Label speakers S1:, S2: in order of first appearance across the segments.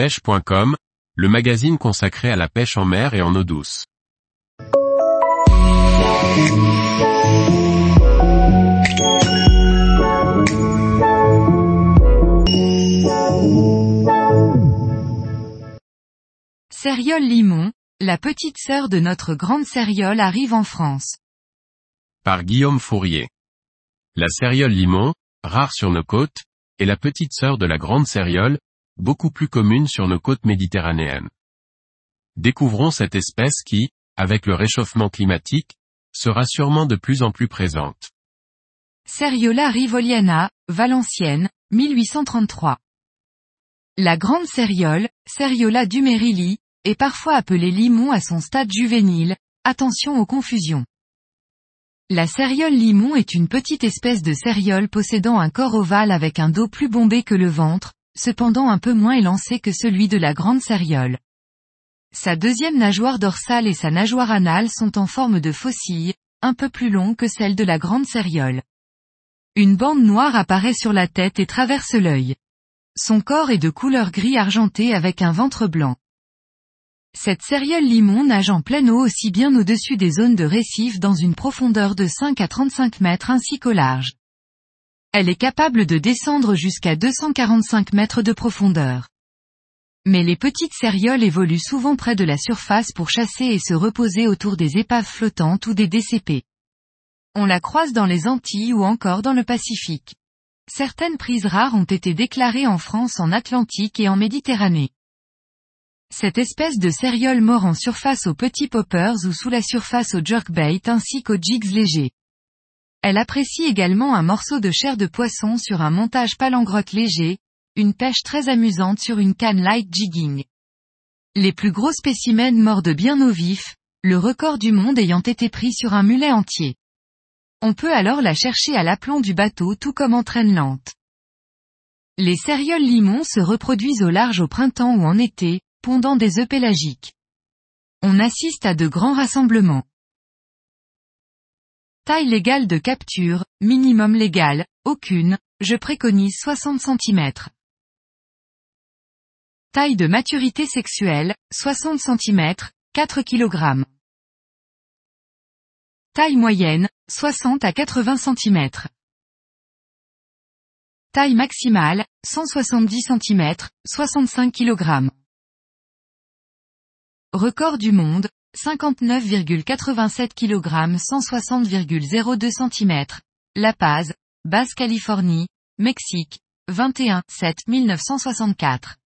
S1: pêche.com, le magazine consacré à la pêche en mer et en eau douce.
S2: Cériole limon, la petite sœur de notre grande céréole arrive en France.
S1: Par Guillaume Fourier. La céréole limon, rare sur nos côtes, est la petite sœur de la grande céréole, beaucoup plus commune sur nos côtes méditerranéennes. Découvrons cette espèce qui, avec le réchauffement climatique, sera sûrement de plus en plus présente.
S2: Ceriola rivoliana, Valenciennes, 1833. La grande céréole, Ceriola dumerili, est parfois appelée limon à son stade juvénile, attention aux confusions. La céréole limon est une petite espèce de céréole possédant un corps ovale avec un dos plus bombé que le ventre, cependant un peu moins élancé que celui de la grande céréole. Sa deuxième nageoire dorsale et sa nageoire anale sont en forme de faucille, un peu plus longs que celle de la grande céréole. Une bande noire apparaît sur la tête et traverse l'œil. Son corps est de couleur gris argenté avec un ventre blanc. Cette céréole limon nage en pleine eau aussi bien au-dessus des zones de récifs dans une profondeur de 5 à 35 mètres ainsi qu'au large. Elle est capable de descendre jusqu'à 245 mètres de profondeur. Mais les petites cérioles évoluent souvent près de la surface pour chasser et se reposer autour des épaves flottantes ou des DCP. On la croise dans les Antilles ou encore dans le Pacifique. Certaines prises rares ont été déclarées en France en Atlantique et en Méditerranée. Cette espèce de céréole mord en surface aux petits poppers ou sous la surface au jerkbait ainsi qu'aux jigs légers. Elle apprécie également un morceau de chair de poisson sur un montage palangrotte léger, une pêche très amusante sur une canne light jigging. Les plus gros spécimens mordent bien au vif, le record du monde ayant été pris sur un mulet entier. On peut alors la chercher à l'aplomb du bateau tout comme en traîne lente. Les cérioles limons se reproduisent au large au printemps ou en été, pondant des œufs pélagiques. On assiste à de grands rassemblements. Taille légale de capture, minimum légal, aucune, je préconise 60 cm. Taille de maturité sexuelle, 60 cm, 4 kg. Taille moyenne, 60 à 80 cm. Taille maximale, 170 cm, 65 kg. Record du monde, 59,87 kg 160,02 cm. La Paz, Basse-Californie, Mexique, 21 7 1964.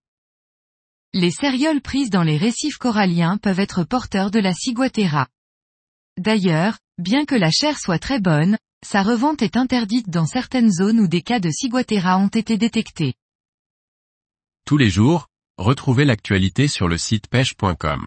S2: Les cérioles prises dans les récifs coralliens peuvent être porteurs de la ciguatera. D'ailleurs, bien que la chair soit très bonne, sa revente est interdite dans certaines zones où des cas de ciguatera ont été détectés.
S1: Tous les jours, retrouvez l'actualité sur le site pêche.com